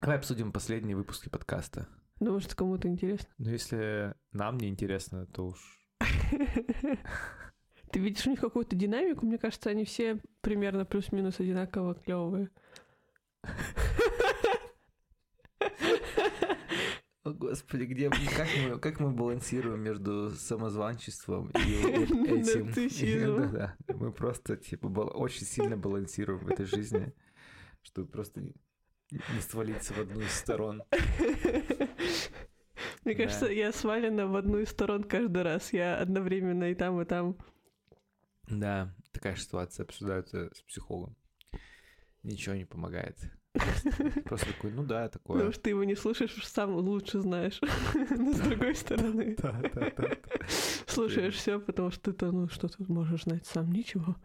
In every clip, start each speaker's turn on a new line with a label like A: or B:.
A: Давай обсудим последние выпуски подкаста.
B: Думаю, что кому-то интересно.
A: Ну, если нам не интересно, то уж...
B: Ты видишь у них какую-то динамику? Мне кажется, они все примерно плюс-минус одинаково клевые.
A: О, Господи, где как мы, как мы балансируем между самозванчеством и вот этим?
B: Нарциссизмом.
A: Да, да. Мы просто типа очень сильно балансируем в этой жизни, чтобы просто не свалиться в одну из сторон.
B: Мне кажется, я свалена в одну из сторон каждый раз. Я одновременно и там, и там.
A: Да, такая ситуация обсуждается с психологом. Ничего не помогает. Просто, такой, ну да, такое.
B: Потому что ты его не слушаешь, сам лучше знаешь. Но с другой стороны,
A: Да, да, да.
B: слушаешь все, потому что ты-то, ну, что тут можешь знать сам? Ничего.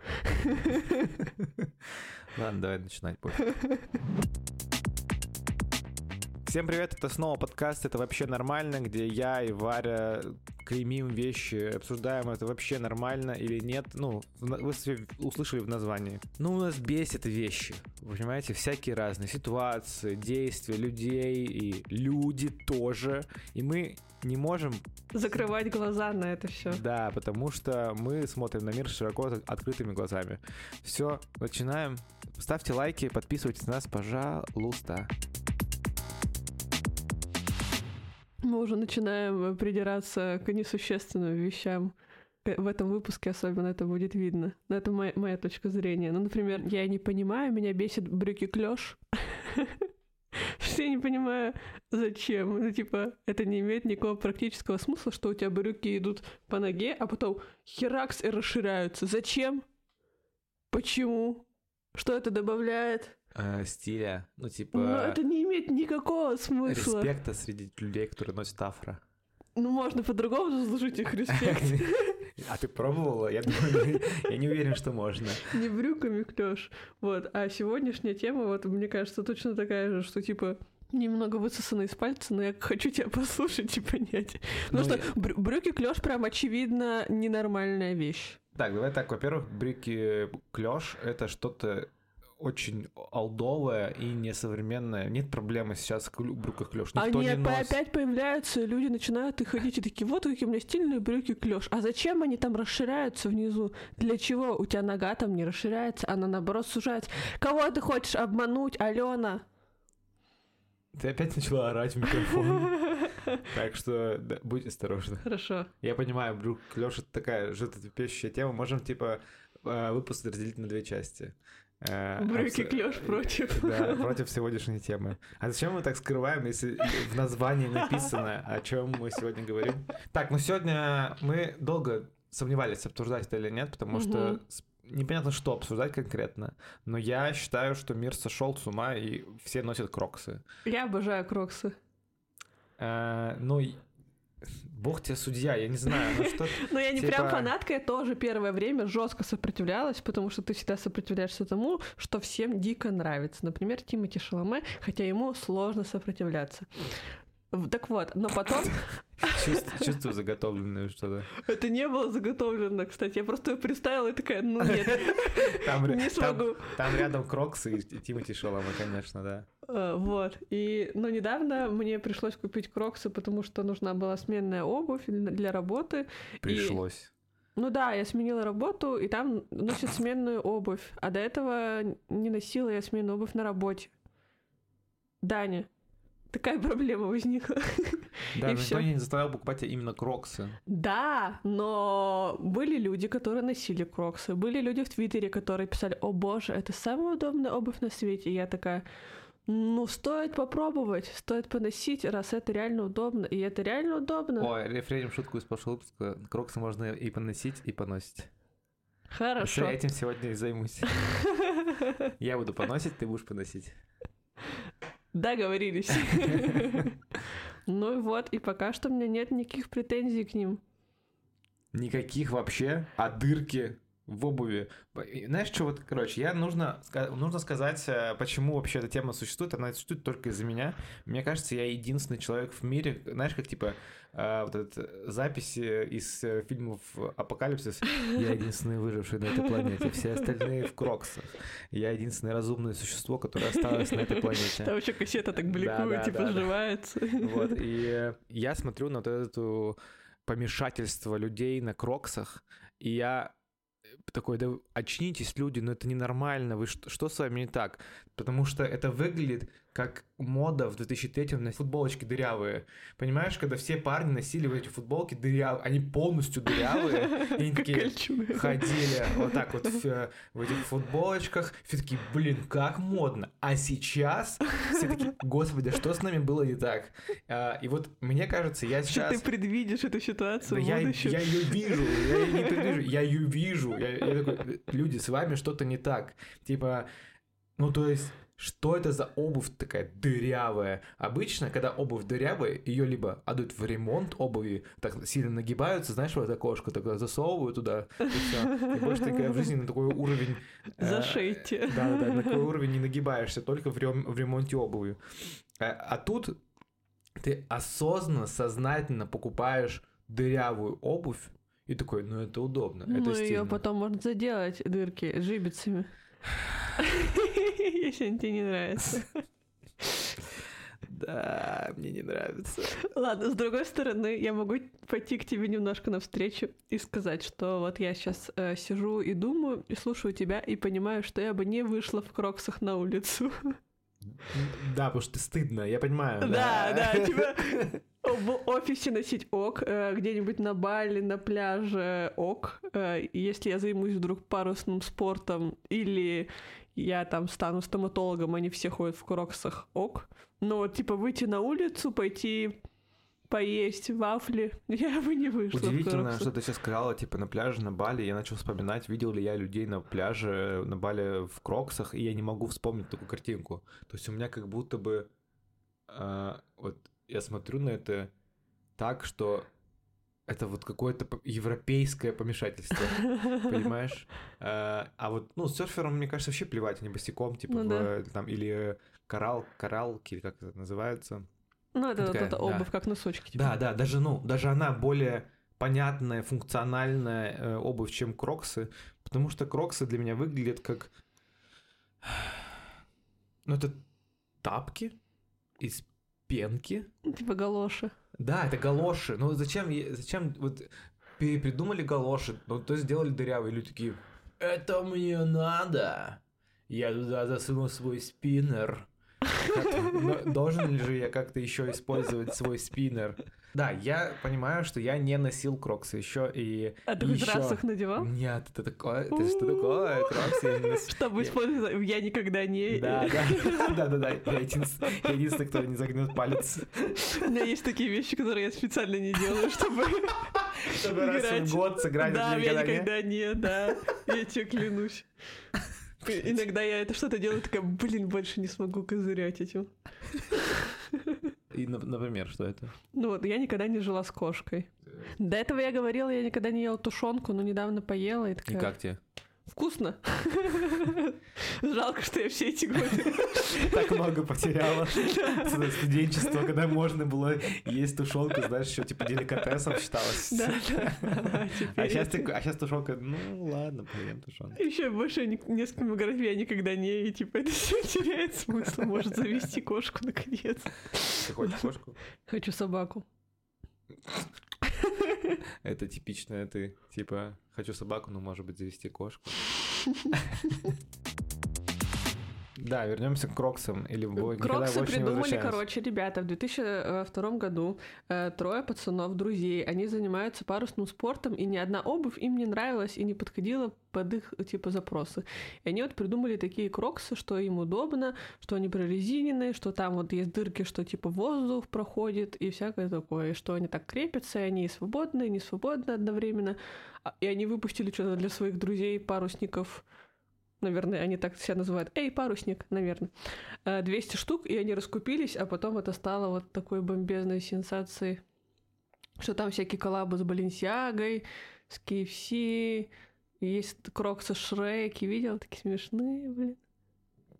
A: Ладно, давай начинать. Всем привет, это снова подкаст «Это вообще нормально», где я и Варя клеймим вещи, обсуждаем, это вообще нормально или нет. Ну, вы услышали в названии. Ну, у нас бесит вещи, вы понимаете, всякие разные ситуации, действия людей и люди тоже. И мы не можем
B: Закрывать глаза на это все.
A: да, потому что мы смотрим на мир широко открытыми глазами. Все, начинаем. Ставьте лайки, подписывайтесь на нас, пожалуйста.
B: Мы уже начинаем придираться к несущественным вещам. Э, В этом выпуске особенно это будет видно. Но это моя, моя точка зрения. Ну, например, я не понимаю, меня бесит брюки клеш. Я не понимаю, зачем. Ну, типа, это не имеет никакого практического смысла, что у тебя брюки идут по ноге, а потом херакс и расширяются. Зачем? Почему? Что это добавляет?
A: Э, стиля, ну типа
B: Ну, это не имеет никакого смысла.
A: респекта среди людей, которые носят афро.
B: Ну, можно по-другому заслужить их респект.
A: А ты пробовала? Я думаю, я не уверен, что можно.
B: Не брюками клеш. Вот. А сегодняшняя тема, вот, мне кажется, точно такая же, что, типа, немного высосана из пальца, но я хочу тебя послушать и понять. Потому
A: Ну,
B: что брю- брюки клеш прям очевидно ненормальная вещь.
A: Так, давай так. Во-первых, брюки клеш это что-то очень алдовое и несовременное. Нет проблемы сейчас в брюках клеш. Никто
B: они
A: не носит.
B: опять появляются, и люди начинают их ходить и такие, вот какие у меня стильные брюки клеш. А зачем они там расширяются внизу? Для чего? У тебя нога там не расширяется, она наоборот сужается. Кого ты хочешь обмануть, Алена?
A: Ты опять начала орать в микрофон. Так что да, будь осторожна.
B: Хорошо.
A: Я понимаю, брюк клеш это такая животрепещущая тема. Можем, типа, э, выпуск разделить на две части. Э,
B: Брюки
A: абс-
B: клеш против.
A: Да, против сегодняшней темы. А зачем мы так скрываем, если в названии написано, о чем мы сегодня говорим? Так, ну сегодня мы долго сомневались, обсуждать это или нет, потому что непонятно, что обсуждать конкретно. Но я считаю, что мир сошел с ума, и все носят кроксы.
B: Я обожаю кроксы.
A: Э, ну, бог тебе судья, я не знаю, ну что...
B: Но я не
A: Типа-
B: прям фанатка, я тоже первое время жестко сопротивлялась, потому что ты всегда сопротивляешься тому, что всем дико нравится. Например, Тимати Шаломе, хотя ему сложно сопротивляться. Так вот, но потом
A: Чувствую, чувствую заготовленное что-то.
B: это не было заготовлено, кстати. Я просто представила и такая, ну нет,
A: Там,
B: не
A: там-
B: смогу.
A: там рядом кроксы и Тимати Шалома, конечно, да.
B: Э, Вот. И, но недавно мне пришлось купить кроксы, потому что нужна была сменная обувь для работы. И-
A: Пришлось.
B: Ну да, я сменила работу, и там носят сменную обувь. А до этого не носила я сменную обувь на работе. Даня, такая проблема возникла.
A: Да,
B: И
A: никто не заставлял покупать именно кроксы.
B: Да, но были люди, которые носили кроксы. Были люди в Твиттере, которые писали, о боже, это самая удобная обувь на свете. И я такая, ну, стоит попробовать, стоит поносить, раз это реально удобно. И это реально удобно.
A: Ой, рефреним шутку из прошлого выпуска. Кроксы можно и поносить, и поносить.
B: Хорошо.
A: Я этим сегодня и займусь. Я буду поносить, ты будешь поносить.
B: Договорились. Ну и вот, и пока что у меня нет никаких претензий к ним.
A: Никаких вообще, а дырки. В обуви. Знаешь, что вот, короче, я нужно, нужно сказать, э, почему вообще эта тема существует. Она существует только из-за меня. Мне кажется, я единственный человек в мире, знаешь, как типа э, вот эта запись из э, фильмов Апокалипсис. Я единственный выживший на этой планете, все остальные в кроксах. Я единственное разумное существо, которое осталось на этой планете.
B: Там еще кассета так бликует, типа, сживается.
A: Вот, и я смотрю на вот эту помешательство людей на кроксах, и я такой, да очнитесь, люди, но это ненормально, вы что, что с вами не так? Потому что это выглядит как мода в 2003-м на футболочки дырявые. Понимаешь, когда все парни носили в эти футболки дырявые, они полностью дырявые, и они такие ходили вот так вот в, в этих футболочках, все такие, блин, как модно. А сейчас все такие, господи, что с нами было не так? А, и вот мне кажется, я сейчас...
B: Что ты предвидишь эту ситуацию
A: да я, я ее вижу, я ее не предвижу, я ее вижу. Я, я такой, люди, с вами что-то не так. Типа, ну то есть что это за обувь такая дырявая? Обычно, когда обувь дырявая, ее либо отдают в ремонт обуви, так сильно нагибаются, знаешь, вот окошко такое засовывают туда, и все. И больше такая в жизни на такой уровень...
B: Э, Зашейте.
A: Да-да-да, на такой уровень не нагибаешься, только в, рем, в ремонте обуви. А, а тут ты осознанно, сознательно покупаешь дырявую обувь, и такой, ну это удобно, ну, это
B: ее потом можно заделать дырки жибицами. Он тебе не нравится.
A: Да, мне не нравится.
B: Ладно, с другой стороны, я могу пойти к тебе немножко навстречу и сказать, что вот я сейчас э, сижу и думаю, и слушаю тебя, и понимаю, что я бы не вышла в кроксах на улицу.
A: Да, потому что стыдно, я понимаю.
B: Да, да, да типа в офисе носить ок, э, где-нибудь на Бали, на пляже ок. Э, если я займусь вдруг парусным спортом или я там стану стоматологом, они все ходят в кроксах ок. Но типа выйти на улицу, пойти поесть вафли, я бы не вышла.
A: Удивительно, что ты сейчас сказала, типа, на пляже на Бали. Я начал вспоминать, видел ли я людей на пляже на Бали в кроксах, и я не могу вспомнить такую картинку. То есть у меня как будто бы э, вот я смотрю на это так, что это вот какое-то европейское помешательство, понимаешь? А, а вот, ну, серфером, мне кажется, вообще плевать, они босиком, типа, ну, в, да. там, или коралл, кораллки, или как это называется.
B: Ну, это вот эта обувь, да. как носочки.
A: Типа. Да, да, даже, ну, даже она более понятная, функциональная э, обувь, чем кроксы, потому что кроксы для меня выглядят как... Ну, это тапки из пенки.
B: Типа галоши.
A: Да, это галоши. Ну зачем, зачем вот придумали галоши, ну то сделали дырявые, люди такие, это мне надо. Я туда засунул свой спиннер. Должен ли же я как-то еще использовать свой спиннер? Да, я понимаю, что я не носил кроксы еще и
B: А ты
A: еще...
B: хоть раз их надевал?
A: Нет, это такое, это что такое? Кроксы я не носил.
B: Чтобы использовать, я никогда не...
A: Да, да, да, да, да, я единственный, кто не загнет палец.
B: У меня есть такие вещи, которые я специально не делаю, чтобы...
A: Чтобы раз в год сыграть
B: Да, я никогда не, да, я тебе клянусь. Иногда я это что-то делаю, такая, блин, больше не смогу козырять этим.
A: И, например, что это?
B: Ну вот, я никогда не жила с кошкой. До этого я говорила, я никогда не ела тушенку, но недавно поела и такая...
A: И как тебе?
B: Вкусно. Жалко, что я все эти годы...
A: Так много потеряла. Студенчество, когда можно было есть тушенку, знаешь, еще типа деликатесом считалось. Да, да. А сейчас, а сейчас тушенка, ну ладно, поем тушенку.
B: Еще больше кем играть я никогда не, и типа это все теряет смысл. Может завести кошку наконец.
A: Ты хочешь кошку?
B: Хочу собаку.
A: Это типичное ты, типа, хочу собаку, но, может быть, завести кошку. Да, вернемся к Кроксам. Или
B: Кроксы придумали, короче, ребята, в 2002 году э, трое пацанов, друзей, они занимаются парусным спортом, и ни одна обувь им не нравилась и не подходила под их, типа, запросы. И они вот придумали такие кроксы, что им удобно, что они прорезиненные, что там вот есть дырки, что, типа, воздух проходит и всякое такое, и что они так крепятся, и они и свободные, и не свободны одновременно. А, и они выпустили что-то для своих друзей, парусников, наверное, они так себя называют, эй, парусник, наверное, 200 э, штук, и они раскупились, а потом это стало вот такой бомбезной сенсацией, что там всякие коллабы с Баленсиагой, с KFC, Есть кроксы Шреки, видел? Такие смешные, блин.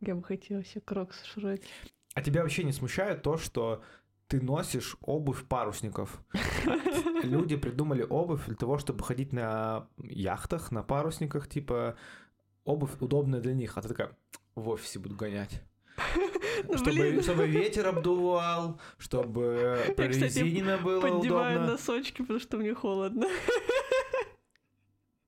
B: Я бы хотела себе кроксы Шреки.
A: А тебя вообще не смущает то, что ты носишь обувь парусников. Люди придумали обувь для того, чтобы ходить на яхтах, на парусниках, типа обувь удобная для них, а ты такая в офисе буду гонять.
B: Ну,
A: чтобы, чтобы ветер обдувал, чтобы прорезинено было
B: Поддеваю
A: удобно.
B: носочки, потому что мне холодно.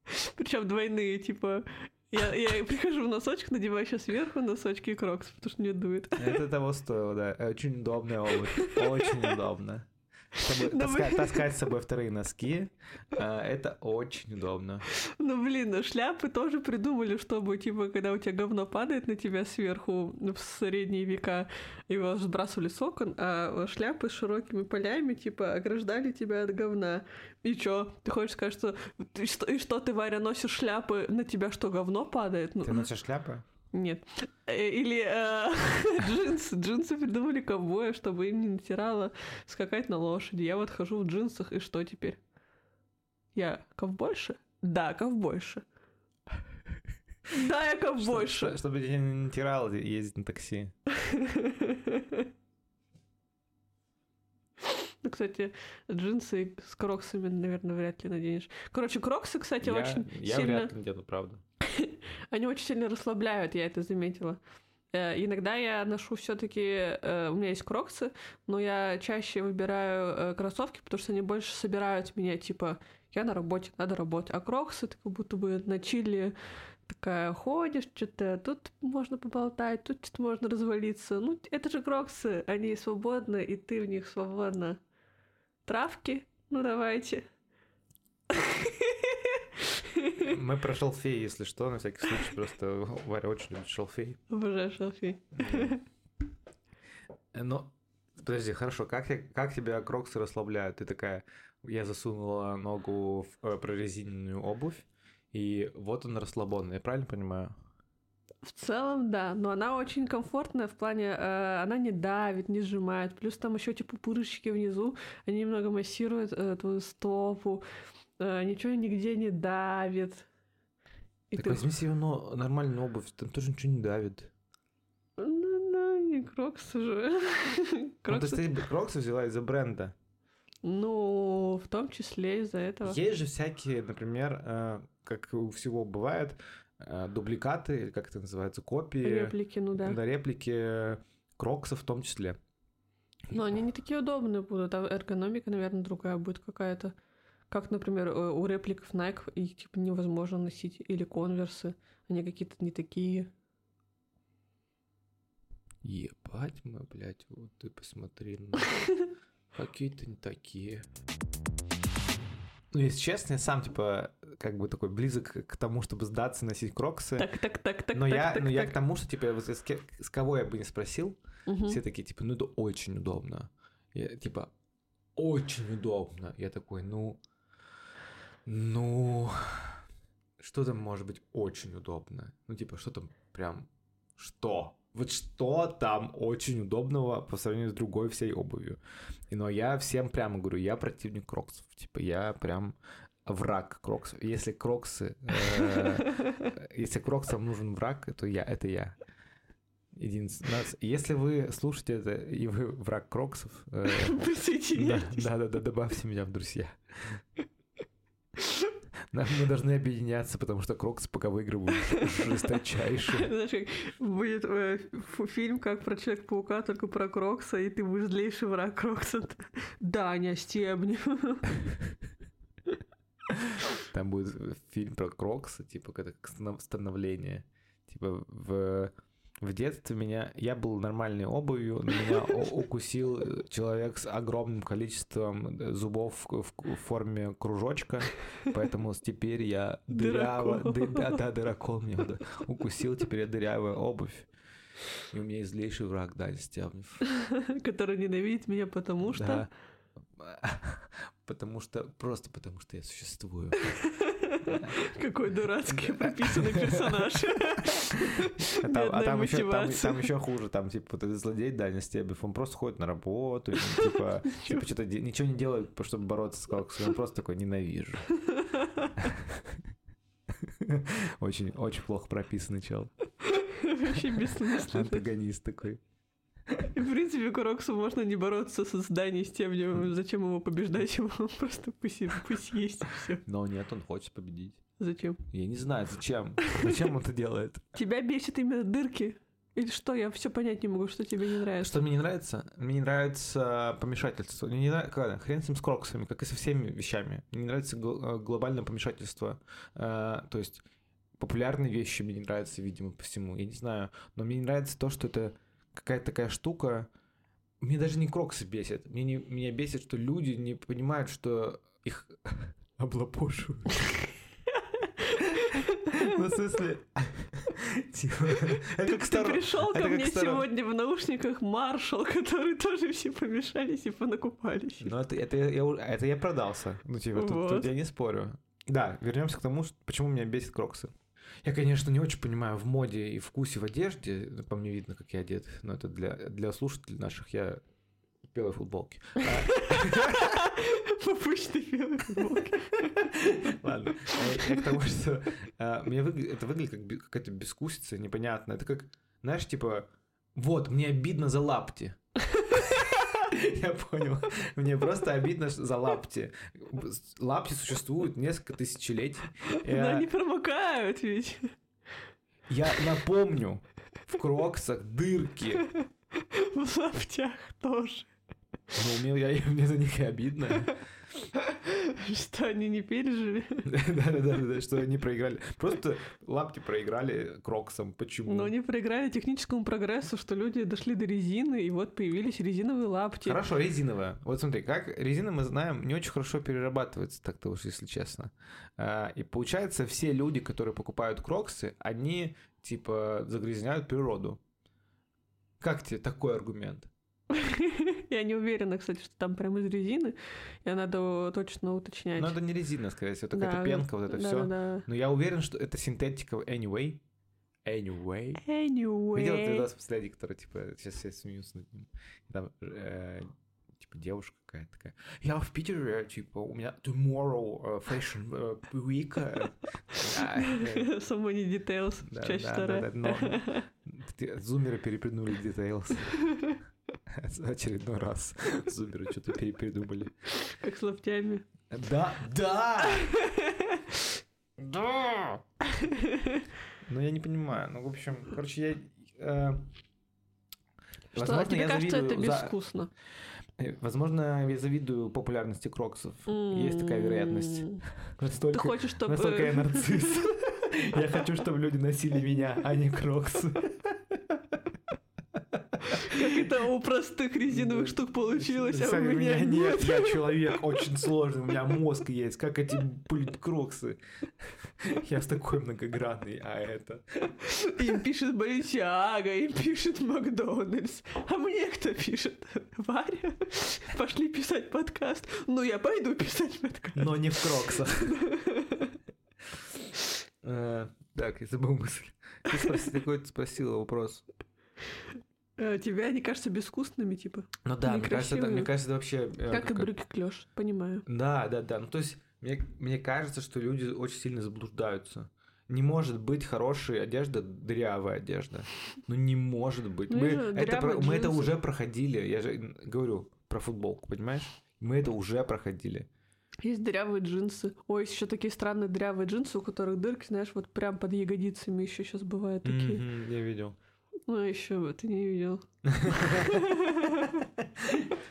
B: Причем двойные, типа. Я, я прихожу в носочках, надеваю еще сверху носочки и крокс, потому что мне дует.
A: Это того стоило, да. Очень удобная обувь. Очень удобно. Чтобы
B: Ну,
A: таскать, с собой вторые носки, а, это очень удобно.
B: Ну, блин, ну шляпы тоже придумали, чтобы, типа, когда у тебя говно падает на тебя сверху в средние века, его сбрасывали с окон, а шляпы с широкими полями, типа, ограждали тебя от говна. И чё? Ты хочешь сказать, что... И что, и что ты, Варя, носишь шляпы, на тебя что, говно падает? Ну,
A: Ты носишь шляпы?
B: Нет. Э, Или э, джинсы. Джинсы придумали ковбоя, чтобы им не натирало скакать на лошади. Я вот хожу в джинсах, и что теперь? Я ковбойша? Да, ковбойша. Да, я ковбойша.
A: Чтобы тебя не натирало ездить на такси.
B: Ну, кстати, джинсы с кроксами, наверное, вряд ли наденешь. Короче, кроксы, кстати,
A: я,
B: очень
A: я
B: сильно...
A: вряд ли где-то, правда.
B: Они очень сильно расслабляют, я это заметила. Э, Иногда я ношу все-таки, у меня есть кроксы, но я чаще выбираю э, кроссовки, потому что они больше собирают меня, типа, я на работе, надо работать. А кроксы, ты как будто бы на чили такая ходишь, что-то тут можно поболтать, тут что-то можно развалиться. Ну, это же кроксы, они свободны, и ты в них свободно. Травки? Ну, давайте.
A: Мы про шалфей, если что, на всякий случай. Просто Варя очень любит шалфей.
B: Обожаю шалфей.
A: Ну, подожди, хорошо, как, я- как тебя кроксы расслабляют? Ты такая, я засунула ногу в э, прорезиненную обувь, и вот он расслабон, я правильно понимаю?
B: В целом, да, но она очень комфортная в плане, э, она не давит, не сжимает, плюс там еще типа пупырышки внизу, они немного массируют э, твою стопу, ничего нигде не давит. И
A: так
B: ты-
A: возьми себе но, нормальную обувь, там тоже ничего не давит.
B: Ну, ну, не кроксы же.
A: Ну, то есть ты кроксы взяла из-за бренда.
B: Ну, в том числе из-за этого.
A: Есть же всякие, например, э, как у всего бывает, э, дубликаты, или как это называется, копии.
B: Реплики, ну да.
A: Да, реплики кроксов в том числе.
B: Но они не такие удобные будут, а эргономика, наверное, другая будет какая-то. Как, например, э, у репликов Nike их типа невозможно носить, или конверсы, они какие-то не такие.
A: Ебать мы, блядь, вот ты посмотри. ну, Какие-то не такие. Ну, если честно, я сам, типа, как бы такой близок к тому, чтобы сдаться, носить кроксы.
B: Так, так, так, так,
A: но
B: так,
A: я,
B: так,
A: но я
B: так.
A: к тому, что, типа, вот с, с кого я бы не спросил,
B: Мгм.
A: все такие, типа, ну, это очень удобно. Я, типа, очень удобно. Я такой, ну, ну, что там может быть очень удобно? Ну, типа, что там прям, что? Вот что там очень удобного по сравнению с другой всей обувью? И, но я всем прямо говорю, я противник кроксов. Типа, я прям враг кроксов. Если кроксы, э, если кроксам нужен враг, то я, это я. Единственное. Если вы слушаете это, и вы враг кроксов, э,
B: Присоединяйтесь.
A: да, да, да, добавьте меня в друзья. Нам- Мы должны объединяться, потому что кроксы пока выигрывают жесточайшие.
B: Знаешь, как будет э, фильм как про Человека-паука, только про Крокса, и ты будешь злейший враг Крокса. Даня, стебни.
A: Там будет фильм про кроксы, типа как становление. Типа в в детстве меня я был нормальной обувью, но меня укусил э, человек с огромным количеством э, зубов в, в форме кружочка, поэтому теперь я дырява,
B: Дырокол.
A: ды- да, да, дырокол меня да, укусил, теперь я дырявая обувь. И у меня есть злейший враг Даня Стебнев.
B: который ненавидит меня, потому что...
A: Потому что, просто потому что я существую.
B: Какой дурацкий прописанный персонаж.
A: А там, а еще, хуже, там типа вот этот злодей Даня Стебев, он просто ходит на работу, ну, типа, типа что-то ничего не делает, чтобы бороться с Кроксом, он просто такой ненавижу. Очень, очень плохо прописанный чел.
B: Вообще бессмысленно.
A: Антагонист такой.
B: И, в принципе, Кроксу можно не бороться со зданием, с тем, зачем его побеждать, его просто пусть, пусть есть все.
A: Но нет, он хочет победить.
B: Зачем?
A: Я не знаю, зачем. Зачем он это делает?
B: Тебя бесит именно дырки? Или что? Я все понять не могу, что тебе не нравится.
A: Что мне не нравится? Мне не нравится помешательство. Мне не нравится, хрен с ним с кроксами, как и со всеми вещами. Мне не нравится гл- э, глобальное помешательство. Э, То есть популярные вещи мне не нравятся, видимо, по всему. Я не знаю. Но мне не нравится то, что это какая-то такая штука. Мне даже не кроксы бесит. Мне не, меня бесит, что люди не понимают, что их облапошивают. Ну, в смысле... Типа,
B: Ты, ты пришел ко мне сегодня в наушниках Маршал, который тоже все помешались и понакупались.
A: Ну, это, это, я, это я продался. Ну, типа, тут, я не спорю. Да, вернемся к тому, что- почему меня бесит кроксы. Я, конечно, не очень понимаю в моде и вкусе в одежде. По мне видно, как я одет. Но это для, для слушателей наших я в белой футболке.
B: В обычной белой футболке.
A: Ладно. Я к тому, что а, мне это выглядит как какая-то бескусица непонятная. Это как, знаешь, типа, вот, мне обидно за лапти. Я понял. Мне просто обидно за лапти. Лапти существуют несколько тысячелетий.
B: Но они промокают ведь.
A: я напомню, в кроксах дырки.
B: В лаптях тоже.
A: Ну, мне, я, мне за них и обидно.
B: Что они не пережили.
A: Да-да-да, что они проиграли. Просто лапти проиграли кроксам. Почему?
B: Но они проиграли техническому прогрессу, что люди дошли до резины, и вот появились резиновые лапти.
A: Хорошо, резиновая. Вот смотри, как резина, мы знаем, не очень хорошо перерабатывается, так-то уж, если честно. А, И получается, все люди, которые покупают кроксы, они, типа, загрязняют природу. Как тебе такой аргумент?
B: Я не уверена, кстати, что там прям из резины. И надо точно уточнять.
A: Ну, это не резина, скорее всего, это какая-то
B: Да,
A: пенка, вот это
B: да,
A: все.
B: Да.
A: Но я уверен, что это синтетика anyway. Anyway.
B: Anyway.
A: Видел ты видос последний, который, типа, сейчас все смеются над ним. Там, э, типа, девушка какая-то такая. Я в Питере, типа, у меня tomorrow э, fashion э, week. э». А, э,
B: Само не details,
A: Да,
B: часть
A: да,
B: вторая.
A: да, да, но- ты- Зумеры перепрыгнули details. Очередной раз. Зумеры что-то перепридумали.
B: Как с лаптями.
A: Да, да! Да! Ну, я не понимаю. Ну, в общем, короче, я... э,
B: Что,
A: возможно,
B: тебе
A: я
B: кажется, это
A: за-
B: безвкусно?
A: э, Возможно, я завидую популярности кроксов. Есть такая вероятность.
B: М. Ты хочешь, чтобы...
A: настолько я нарцисс. Я хочу, чтобы люди носили меня, а не кроксы.
B: Как это у простых резиновых штук получилось, а у меня
A: нет. Я человек очень сложный, у меня мозг есть. Как эти, кроксы? Я с такой многогранный, а это...
B: Им пишет Баленсиага, им пишет Макдональдс. А мне кто пишет? Варя? Пошли писать подкаст. Ну, я пойду писать подкаст.
A: Но не в кроксах. Э, Так, я забыл мысль. Ты спроси- какой-то спросила вопрос.
B: А, Тебе они кажутся безвкусными, типа?
A: Ну да, мне кажется, это, мне кажется, это вообще... э,
B: Как и брюки клеш, понимаю.
A: Да, да, да. Ну, то есть, мне, мне кажется, что люди очень сильно заблуждаются. Не может быть хорошая одежда дырявая одежда. Ну, не может быть.
B: Ну,
A: мы, это, про- мы это уже проходили. Я же говорю про футболку, понимаешь? Мы это уже проходили.
B: Есть дырявые джинсы. Ой, есть еще такие странные дырявые джинсы, у которых дырки, знаешь, вот прям под ягодицами еще сейчас бывают такие.
A: Мгм, я видел.
B: Ну, еще бы, ты не видел.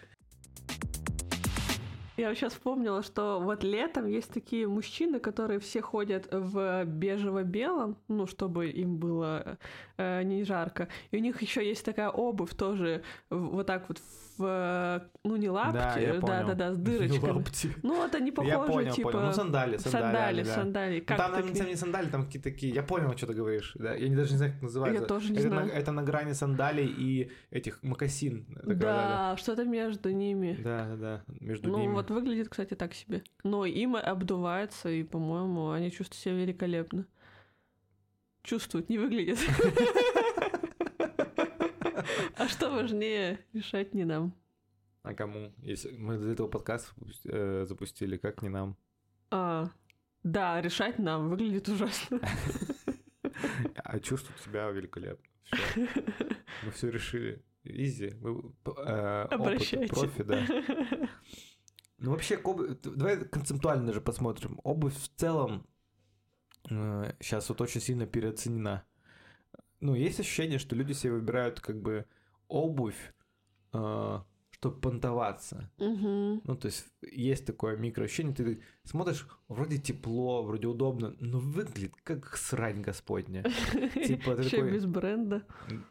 B: Я сейчас вспомнила, что вот летом есть такие мужчины, которые все ходят в бежево-белом, ну, чтобы им было э, не жарко. И у них еще есть такая обувь тоже вот так вот в, э, ну, не лапти,
A: Да, я понял.
B: да-да-да, с дырочками.
A: Лапти.
B: Ну, вот они похожи,
A: Я понял,
B: типа...
A: понял. Ну, сандали, сандали.
B: Сандали,
A: да.
B: сандали.
A: Ну,
B: Как
A: там,
B: к
A: самом
B: ним-
A: деле, сандали, там какие-то такие... Я понял, что ты говоришь. Да? Я не- даже не знаю, как называется.
B: Я тоже не
A: это,
B: знаю.
A: На, это на грани сандалий и этих мокасин. такая,
B: Да, что-то между ними.
A: Да, да, да. Между
B: Ну,
A: ними.
B: вот выглядит, кстати, так себе. Но им обдувается, и, по-моему, они чувствуют себя великолепно. Чувствуют, не выглядят. Что важнее, решать не нам.
A: А кому? Если мы до этого подкаст э, запустили, как не нам?
B: А, Да, решать нам выглядит ужасно.
A: А чувствую себя великолепно. Мы все решили. Изи. Э, опыт,
B: Обращайте.
A: профи, да. Ну, вообще, давай концептуально же посмотрим. Обувь в целом сейчас вот очень сильно переоценена. Ну, есть ощущение, что люди себе выбирают как бы обувь, чтобы понтоваться.
B: Мгм.
A: Ну, то есть есть такое микроощущение, ты смотришь, вроде тепло, вроде удобно, но выглядит как срань господня. Типа ты такой...
B: без бренда.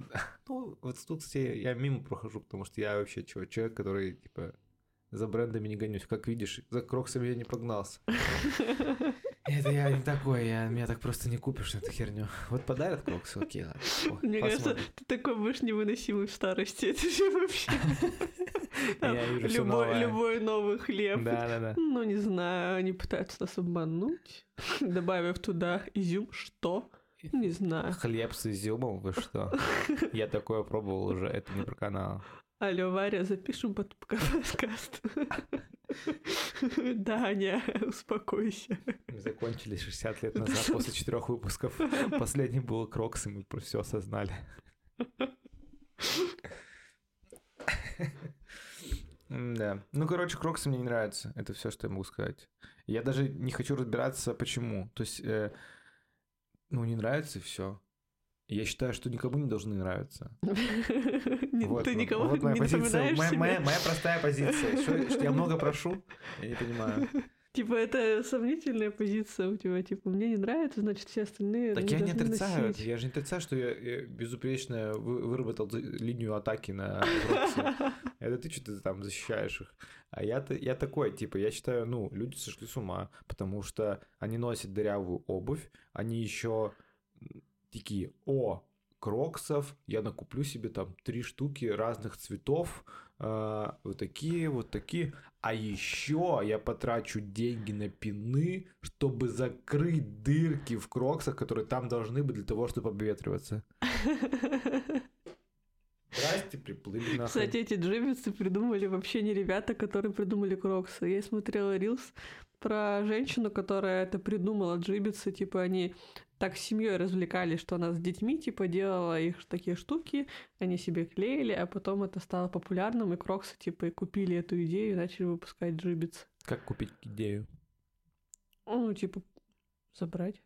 A: Ну, вот тут все я мимо прохожу, потому что я вообще человек, который, типа, за брендами не гонюсь. Как видишь, за кроксами я не погнался. Это я не такой, я, меня так просто не купишь на эту херню. Вот подарят кроксы, окей, ладно. О,
B: Мне кажется,
A: посмотрим.
B: ты такой будешь невыносимый в старости. Это же вообще... Там
A: Я вижу всё
B: любой, любой новый хлеб.
A: Да-да-да.
B: Ну, не знаю, они пытаются нас обмануть, добавив туда изюм. Что? Не знаю.
A: Хлеб с изюмом, вы что? Я такое пробовал уже, это не про канал.
B: Алло, Варя, запишем под подкаст. Даня, успокойся.
A: Мы закончили 60 лет назад после четырех выпусков. Последний был Крокс, и мы про все осознали. Да. Ну, короче, Кроксы мне не нравятся. Это все, что я могу сказать. Я даже не хочу разбираться, почему. То есть, э, ну, не нравится и все. Я считаю, что никому не должны нравиться. Вот,
B: Ты
A: вот моя
B: не
A: позиция. Моя,
B: себе?
A: моя- моя простая позиция. Что, что я много прошу? Я не понимаю.
B: Типа, это сомнительная позиция у тебя. Типа, мне не нравится, значит, все остальные
A: Так
B: не
A: я не отрицаю
B: носить.
A: Я же не отрицаю, что я, я безупречно вы- выработал линию атаки на. Это ты что-то там защищаешь их. А я, я такой, типа, я считаю, ну, люди сошли с ума, потому что они носят дырявую обувь, они еще такие, о, кроксов, я накуплю себе там три штуки разных цветов, а, вот такие, вот такие. А еще я потрачу деньги на пины, чтобы закрыть дырки в кроксах, которые там должны быть для того, чтобы обветриваться. Здрасте, приплыли нахуй.
B: Кстати, эти джибицы придумали вообще не ребята, которые придумали кроксы. Я смотрела рилс про женщину, которая это придумала, джибицы, типа они так с семьей развлекались, что она с детьми, типа, делала их такие штуки, они себе клеили, а потом это стало популярным, и кроксы, типа, и купили эту идею и начали выпускать джибицы.
A: Как купить идею?
B: Ну, типа, забрать.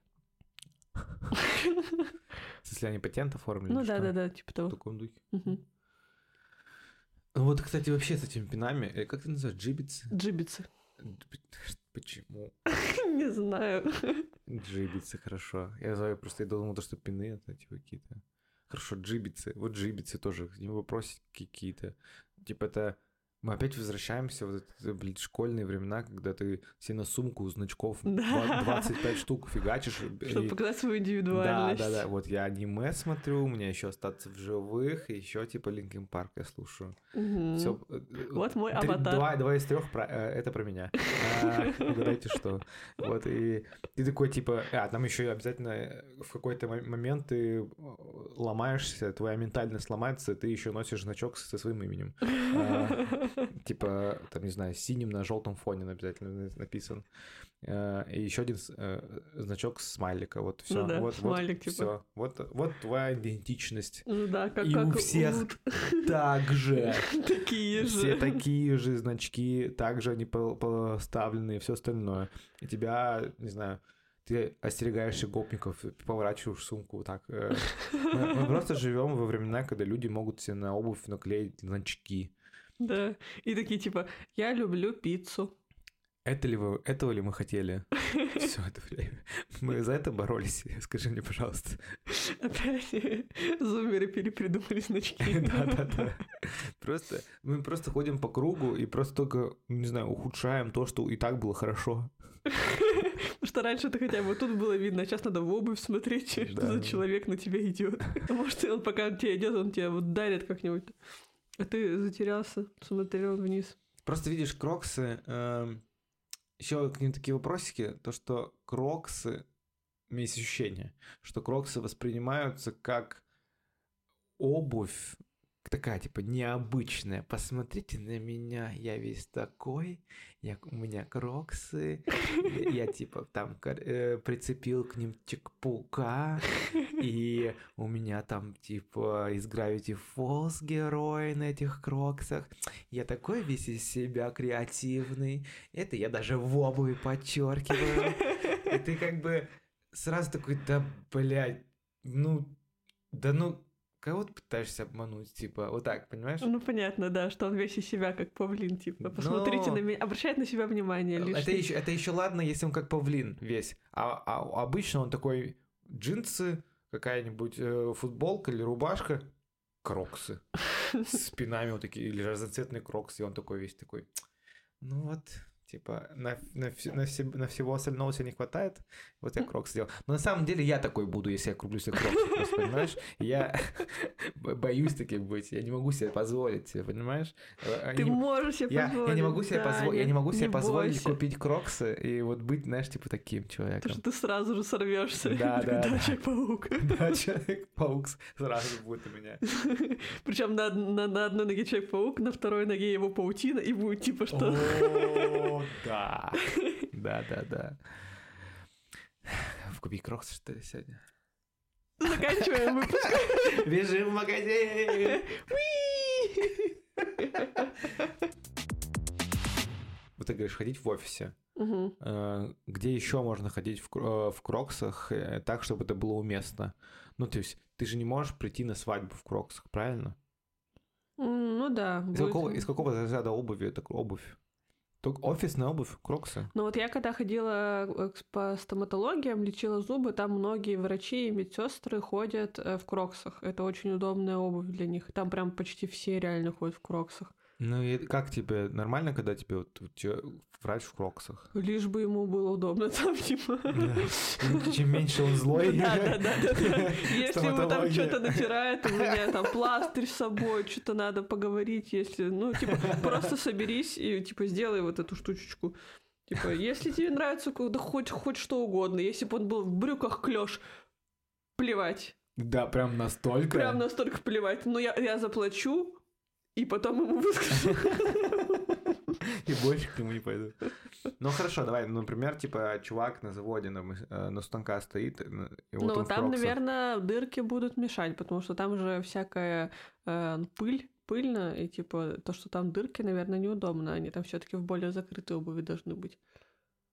A: В смысле, они патент оформили?
B: Ну да, да, да, типа
A: В
B: того.
A: таком духе. Ну вот, кстати, вообще с этими пинами, э, как ты называешь, джибицы?
B: Джибицы.
A: Почему?
B: Не знаю.
A: Джибицы, хорошо. Я знаю, просто я думал, то, что пины это типа какие-то. Хорошо, джибицы. Вот джибицы тоже, вопросики какие-то. Типа это... Мы опять возвращаемся в эти, блин, школьные времена, когда ты себе на сумку значков
B: Да.
A: два- 25 штук фигачишь. и-
B: Чтобы показать свою
A: Да,
B: индивидуальность.
A: да, да. Вот я аниме смотрю, у меня еще остаться в живых, и еще типа Линкен Парк я слушаю. Все.
B: Вот мой аватар.
A: Два, два из трех про, э, это про меня. А, Угадайте что. Вот и ты такой типа, а там еще обязательно э, в какой-то мо- момент ты э, ломаешься, твоя ментальность ломается, ты еще носишь значок со своим именем. Типа, там, не знаю, синим на желтом фоне обязательно написан. Э, И еще один э, значок смайлика. Вот все.
B: Ну да,
A: вот,
B: смайлик,
A: вот,
B: типа.
A: всё. Вот, вот твоя идентичность.
B: Ну да, как,
A: И
B: как
A: у всех
B: Вуд.
A: Так же.
B: такие же.
A: Все такие же значки, также они по- поставлены и все остальное. И тебя, не знаю, ты остерегаешься гопников, поворачиваешь сумку так. э. Мы, мы просто живем во времена, когда люди могут себе на обувь наклеить значки.
B: Да. И такие типа, я люблю пиццу.
A: Это ли вы, этого ли мы хотели все это время? Мы за это боролись? Скажи мне, пожалуйста.
B: Опять зумеры перепридумали значки.
A: Да, да, да. Просто мы просто ходим по кругу и просто только, не знаю, ухудшаем то, что и так было хорошо.
B: Потому что раньше это хотя бы тут было видно, а сейчас надо в обувь смотреть, что за человек на тебя идет. А может, он пока тебе идет, он тебя вот дарит как-нибудь. А ты затерялся, смотрел вниз.
A: Просто видишь, кроксы, еще к ним такие вопросики, то, что кроксы, у меня есть ощущение, что кроксы воспринимаются как обувь, такая, типа, необычная. Посмотрите на меня, я весь такой, я, у меня кроксы, я, типа, там э, прицепил к ним чек-паука, и у меня там, типа, из Gravity Falls герой на этих кроксах. Я такой весь из себя креативный. Это я даже в обуви подчеркиваю. И ты как бы сразу такой, да, блядь, ну, да ну, кого ты пытаешься обмануть, типа, вот так, понимаешь?
B: Ну, понятно, да, что он весь из себя как павлин, типа, посмотрите Но... на меня, обращает на себя внимание лишний.
A: Это еще, это еще ладно, если он как павлин весь, а, а обычно он такой джинсы, какая-нибудь э, футболка или рубашка, кроксы, с спинами вот такие, или разноцветные кроксы, и он такой весь такой, ну вот, Типа, на, на, на, все, на всего остального себе не хватает, вот я крок сделал. Но на самом деле я такой буду, если я куплю себе кроксы, понимаешь? Я боюсь таким быть, я не могу себе позволить, понимаешь?
B: Э, Ты можешь себе
A: я,
B: позволить.
A: Я не могу себе, да, позволить, я не могу себе позволить купить кроксы и вот быть, знаешь, типа таким человеком.
B: Потому что ты сразу же сорвешься.
A: Да, да.
B: Да, Человек-паук.
A: Да, Человек-паук сразу будет у меня.
B: Причем на, на, на одной ноге Человек-паук, на второй ноге его паутина, и будет типа что
A: да. Да, да, да. Купи кроксы, что ли, сегодня?
B: Заканчиваем выпуск.
A: Бежим в магазин. Вот ты говоришь, ходить в офисе.
B: Угу.
A: Где еще можно ходить в, э, в кроксах э, так, чтобы это было уместно? Ну, то есть, ты же не можешь прийти на свадьбу в кроксах, правильно?
B: Ну да.
A: Из, будет... какого, из какого разряда обуви это обувь? Только офисная обувь, кроксы.
B: Ну вот я когда ходила э, по стоматологиям, лечила зубы, там многие врачи и медсестры ходят э, в кроксах. Это очень удобная обувь для них. Там прям почти все реально ходят в кроксах.
A: Ну и как тебе, нормально, когда тебе вот врач в кроксах?
B: Лишь бы ему было удобно там, типа.
A: Чем меньше он злой.
B: Да, да, да. Если ему там что-то натирает, у меня там пластырь с собой, что-то надо поговорить, если, ну, типа, просто соберись и, типа, сделай вот эту штучечку. Типа, если тебе нравится, да хоть, хоть что угодно. Если бы он был в брюках клеш, плевать.
A: Да, прям настолько.
B: Прям настолько плевать. Но я, я заплачу, и потом ему выскажу.
A: И больше к нему не пойду. Ну хорошо, давай, ну, например, типа чувак на заводе на, э, на станка стоит. Э,
B: и вот ну там, наверное, дырки будут мешать, потому что там же всякая э, пыль, пыльно, и типа то, что там дырки, наверное, неудобно. Они там все-таки в более закрытой обуви должны быть.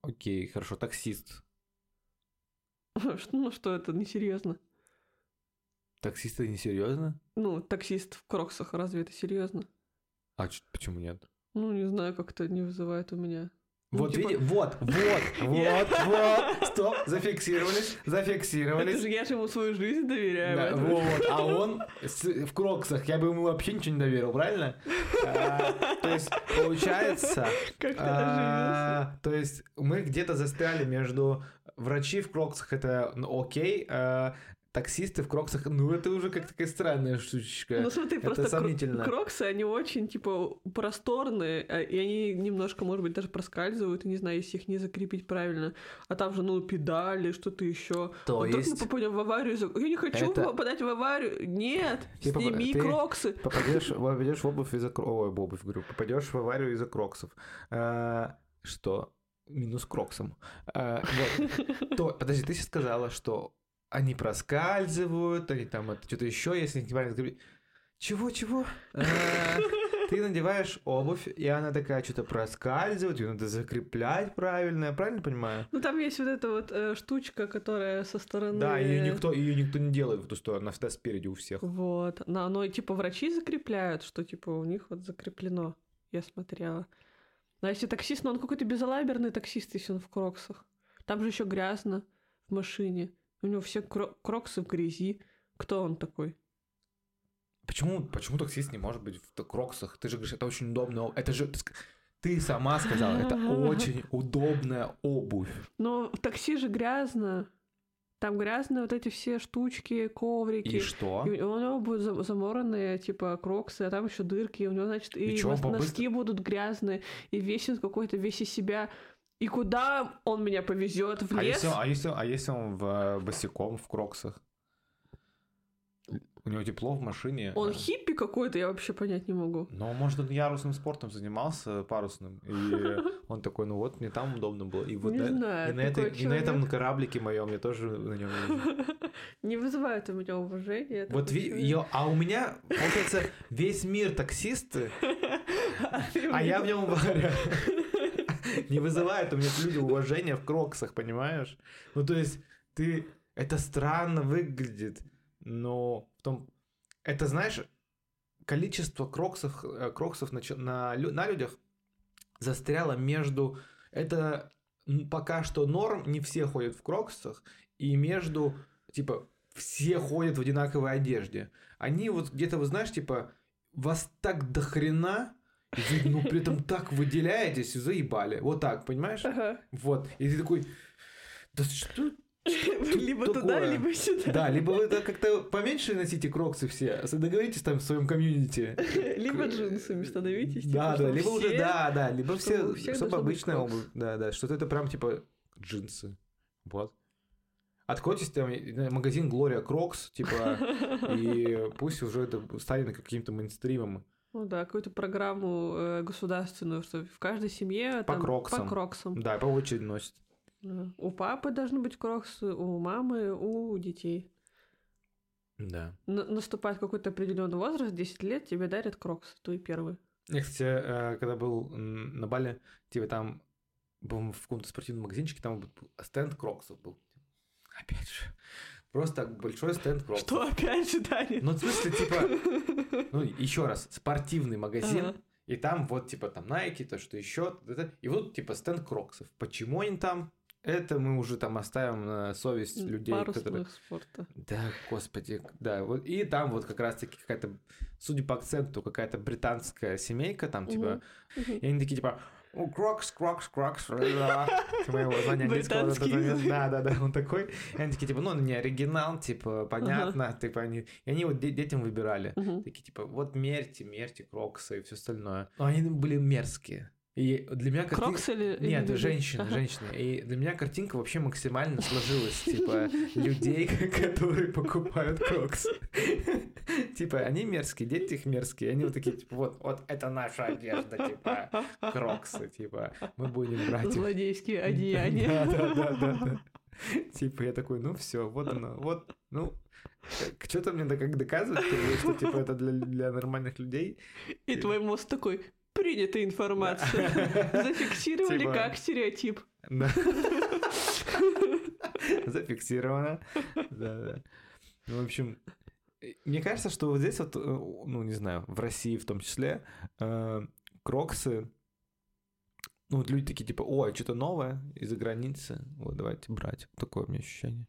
A: Окей, хорошо, таксист.
B: Ну что это, несерьезно.
A: Таксист это несерьезно?
B: Ну, таксист в кроксах, разве это серьезно?
A: А почему нет?
B: Ну, не знаю, как-то не вызывает у меня.
A: Ну, вот, типа... види, вот, вот, вот, вот, стоп, зафиксировались, зафиксировались.
B: Это же я же ему свою жизнь доверяю.
A: Да, вот, а он в кроксах, я бы ему вообще ничего не доверил, правильно? А, то есть, получается...
B: Как а,
A: То есть, мы где-то застряли между врачи в кроксах, это ну, окей, а, таксисты в кроксах, ну это уже как такая странная штучка.
B: Ну смотри, это просто сомнительно. кроксы, они очень, типа, просторные, а, и они немножко, может быть, даже проскальзывают, не знаю, если их не закрепить правильно. А там же, ну, педали, что-то еще.
A: То
B: вот
A: есть...
B: мы попадем в аварию. Я не хочу это... попадать в аварию. Нет, ты сними поп... кроксы.
A: Попадешь, попадешь в обувь из-за Ой, в обувь, говорю, попадешь в аварию из-за кроксов. А, что? Минус кроксом. А, вот. То, подожди, ты сейчас сказала, что они проскальзывают, они там это что-то еще, если не правильно Чего, чего? А, ты надеваешь обувь, и она такая что-то проскальзывает, ее надо закреплять правильно, я правильно понимаю?
B: Ну там есть вот эта вот э, штучка, которая со стороны.
A: Да, ее никто, ее никто не делает в эту сторону, она всегда спереди у всех.
B: Вот, но, но типа врачи закрепляют, что типа у них вот закреплено. Я смотрела. Но если таксист, ну он какой-то безалаберный таксист, если он в кроксах. Там же еще грязно в машине. У него все кро- кроксы в грязи. Кто он такой?
A: Почему, почему таксист не может быть в кроксах? Ты же говоришь, это очень удобно. Это же... Ты сама сказала, это очень удобная обувь.
B: Но в такси же грязно. Там грязные вот эти все штучки, коврики.
A: И что?
B: И у него будут заморанные, типа, кроксы, а там еще дырки. У него, значит, и, и чё, носки будут грязные, и весь он какой-то, весь из себя и куда он меня повезет в
A: а
B: лес?
A: А если, а если, а если он в, босиком в кроксах? у него тепло в машине.
B: Он хиппи какой-то, я вообще понять не могу.
A: Но, может, он ярусным спортом занимался, парусным. И он такой, ну вот, мне там удобно было. И вот
B: Не
A: на,
B: знаю,
A: и на, этой-
B: такой
A: и на этом кораблике моем я тоже на нем
B: Не вызывает у меня уважения.
A: Вот ви- а у меня, получается, весь мир таксисты, а я в нем варя. Не вызывает у меня люди уважения в кроксах, понимаешь? Ну, то есть, ты... Это странно выглядит, но в том... Это, знаешь, количество кроксов, э, кроксов на, на, на людях застряло между... Это пока что норм, не все ходят в кроксах, и между, типа, все ходят в одинаковой одежде. Они вот где-то, вы знаешь, типа, вас так до хрена, и вы, ну, при этом так выделяетесь, и заебали. Вот так, понимаешь?
B: Ага.
A: Вот. И ты такой, да что?
B: Либо туда,
A: такое?
B: либо сюда.
A: Да, либо вы как-то поменьше носите кроксы все, договоритесь там в своем комьюнити.
B: Либо джинсами становитесь. типа,
A: Да, да, либо уже, да, да, либо все, чтобы обычная обувь. Да, да, что-то это прям типа джинсы. Вот. Откройтесь там магазин Глория Крокс, типа, и пусть уже это станет каким-то мейнстримом.
B: Ну да, какую-то программу э, государственную, что в каждой семье
A: По
B: там,
A: кроксам.
B: По кроксам.
A: Да, по очереди носят.
B: Да. У папы должны быть кроксы, у мамы, у детей.
A: Да.
B: Н- наступает какой-то определенный возраст, 10 лет, тебе дарят кроксы, твои первые.
A: Я, кстати, э, когда был на Бали, типа там был в каком-то спортивном магазинчике, там стенд кроксов был. Опять же. Просто большой стенд кроксов.
B: Что опять же, Даня?
A: Ну, в смысле, типа, ну, еще раз, спортивный магазин,
B: Ага.
A: и там вот, типа, там Nike, то, что еще, и вот, типа, стенд кроксов. Почему они там? Это мы уже там оставим на совесть людей,
B: Парусных
A: которые...
B: спорта.
A: Да, господи, да, вот, и там вот как раз-таки какая-то, судя по акценту, какая-то британская семейка, там, типа,
B: Мгм.
A: и они такие, типа, «О, Крокс, Крокс, Крокс, ра-ра». Типа, его знание английского. Да, да, да, он такой. И они такие, типа, ну, не оригинал, типа, понятно, типа, они... И они вот де- детям выбирали. Такие, типа, вот мерьте, мерьте Кроксы и все остальное. Но они были мерзкие. И для меня картинка...
B: Крокс или... или
A: Нет,
B: люди?
A: женщины,
B: Ага.
A: женщины. И для меня картинка вообще максимально сложилась, типа, людей, которые покупают крокс. Типа, они мерзкие, дети их мерзкие. Они вот такие, типа, вот, вот это наша одежда, типа, кроксы, типа, мы будем брать.
B: Злодейские одеяния.
A: Да, да, да, да. Типа, я такой, ну все, вот оно, вот, ну, что-то мне как доказывать, что, типа, это для, для нормальных людей.
B: И твой мозг такой, принята информация. Зафиксировали
A: Типа-
B: как стереотип.
A: Да. Зафиксировано. Да, да. Ну, в общем, мне кажется, что вот здесь вот, э, ну, не знаю, в России в том числе, э, кроксы, ну, вот люди такие, типа, ой, что-то новое из-за границы, вот давайте брать. Такое у меня ощущение.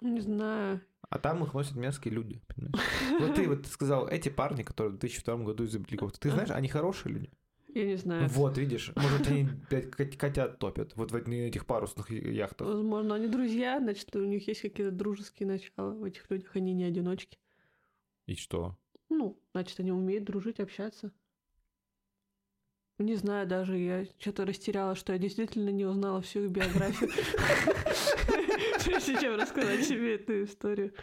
B: Не знаю.
A: А там их носят мерзкие люди, понимаешь? Вот ты вот сказал, эти парни, которые в 2002 году изобрели кофту, ты знаешь, они хорошие люди.
B: Я не знаю.
A: Вот, видишь, может, они, кот- котят топят, вот в этих парусных яхтах.
B: Возможно, они друзья, значит, у них есть какие-то дружеские начала в этих людях, они не одиночки.
A: И что?
B: Ну, значит, они умеют дружить, общаться. Не знаю, даже я что-то растеряла, что я действительно не узнала всю их биографию. Прежде чем рассказать себе эту историю.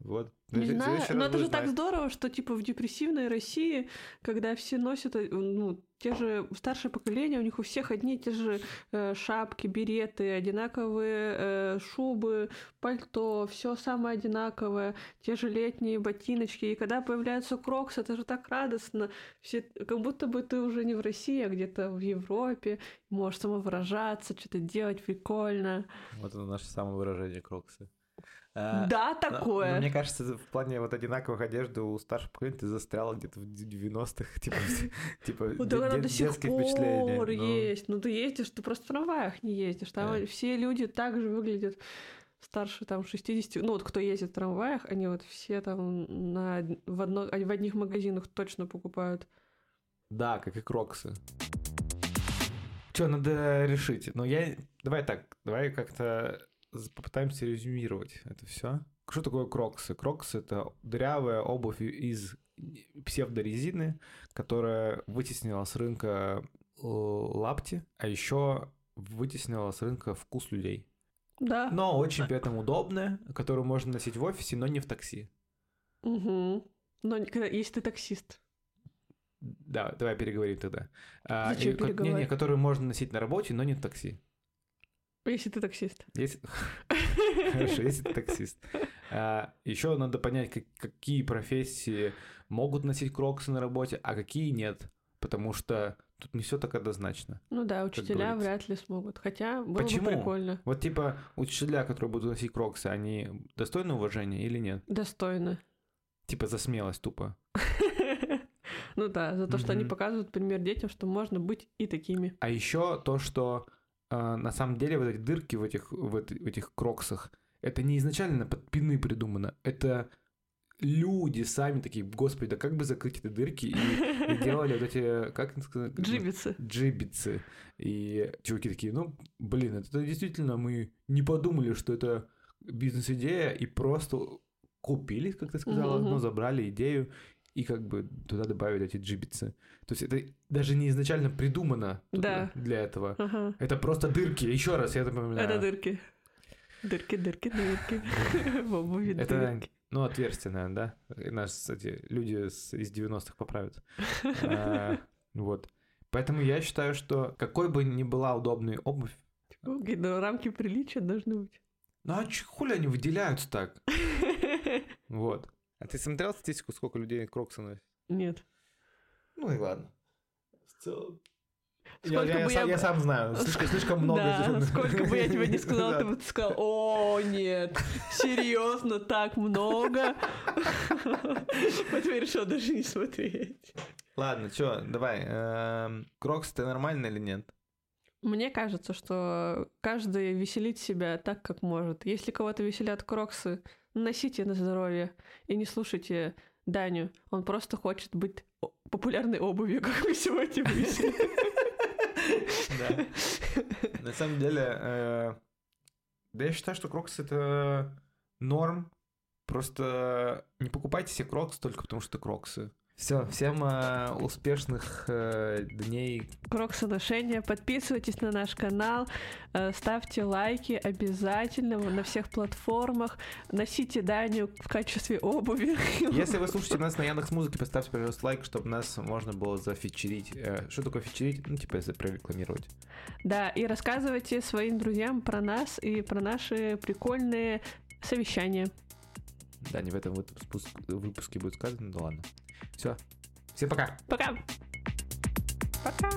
A: Вот.
B: Не знаю, но это же так здорово, что типа в депрессивной России, когда все носят, э, ну, те же старшее поколение, у них у всех одни и те же э, шапки, береты, одинаковые э, шубы, пальто, все самое одинаковое, те же летние ботиночки. И когда появляются кроксы, это же так радостно. Все, как будто бы ты уже не в России, а где-то в Европе, можешь самовыражаться, что-то делать прикольно.
A: Вот это наше самовыражение Кроксы. А,
B: да,
A: но-
B: такое.
A: но мне кажется, в плане вот одинаковых одежды у старших поколений ты застряла где-то в 90-х, типа, типа детские впечатления. Ну,
B: есть. Ну, ты ездишь, ты просто в трамваях не ездишь. Там все люди так же выглядят старше там 60. Ну, вот кто ездит в трамваях, они вот все там на, в, одно, в одних магазинах точно покупают.
A: Да, как и Кроксы. Че, надо решить. Ну, я... Давай так, давай как-то попытаемся резюмировать это все. Что такое Кроксы? Кроксы — это дырявая обувь из псевдорезины, которая вытеснила с рынка э, лапти, а еще вытеснила с рынка вкус людей.
B: Да.
A: Но очень при этом удобная, которую можно носить в офисе, но не в такси.
B: Угу. Но если ты таксист.
A: Да, давай переговорим тогда. А,
B: Зачем
A: и ко- Не, не, которую можно носить на работе, но не в такси.
B: Если ты таксист.
A: Если... Хорошо, если ты таксист. еще надо понять, как- какие профессии могут носить кроксы на работе, а какие нет. Потому что тут не все так однозначно.
B: Ну да, учителя вряд ли смогут. Хотя было
A: Почему?
B: бы прикольно.
A: Вот типа учителя, которые будут носить кроксы, они достойны уважения или нет?
B: Достойно.
A: Типа за смелость тупо.
B: Ну да, за то, что они показывают пример детям, что можно быть и такими.
A: А еще то, что на самом деле вот эти дырки в этих, в, эт- в этих кроксах, это не изначально под пины придумано, это люди сами такие, господи, да как бы закрыть эти дырки, и, и делали вот эти, как это сказать?
B: Джибицы.
A: джибицы. И чуваки такие, ну, блин, это действительно мы не подумали, что это бизнес-идея, и просто купили, как ты сказала,
B: Мгм.
A: ну, забрали идею, и как бы туда добавили эти джибицы. То есть это даже не изначально придумано
B: Да.
A: для этого.
B: Ага.
A: Это просто дырки. Еще раз я это напоминаю.
B: Это дырки. Дырки, дырки, дырки. В обуви
A: Это,
B: дырки.
A: ну, отверстие, наверное, да? И Нас, кстати, люди с- из 90-х поправят. А, Вот. Поэтому я считаю, что какой бы ни была удобная обувь,
B: Окей, но рамки приличия должны быть.
A: ну а хули они выделяются так? Вот. А ты смотрел статистику, сколько людей кроксы носят?
B: Нет.
A: Ну и ладно. В целом.
B: Сколько
A: я, я,
B: бы
A: сам,
B: я
A: я
B: бы-
A: сам знаю, слишком, слишком много.
B: Да, сколько бы я тебе не сказала,
A: Да.
B: ты бы сказал, о, нет, серьезно, так много. Поэтому я решил даже не смотреть.
A: Ладно, что, давай. эм, Кроксы ты нормально или нет?
B: Мне кажется, что каждый веселит себя так, как может. Если кого-то веселят кроксы, носите на здоровье и не слушайте Даню. Он просто хочет быть популярной обувью, как мы сегодня выяснили.
A: Да. На самом деле, э, да я считаю, что кроксы это норм. Просто не покупайте себе кроксы только потому, что кроксы. Все, всем э, успешных э, дней.
B: Кроксы ношения. Подписывайтесь на наш канал, э, ставьте лайки обязательно на всех платформах. Носите Даню в качестве обуви.
A: Если вы слушаете нас на Яндекс Музыке, поставьте, пожалуйста, лайк, чтобы нас можно было зафичерить. Э, Что такое фичерить? Ну, типа, за- прорекламировать.
B: Да, и рассказывайте своим друзьям про нас и про наши прикольные совещания.
A: Да, не в этом выпуск- выпуске будет сказано, ну ладно. Все. Всем пока.
B: Пока! Пока!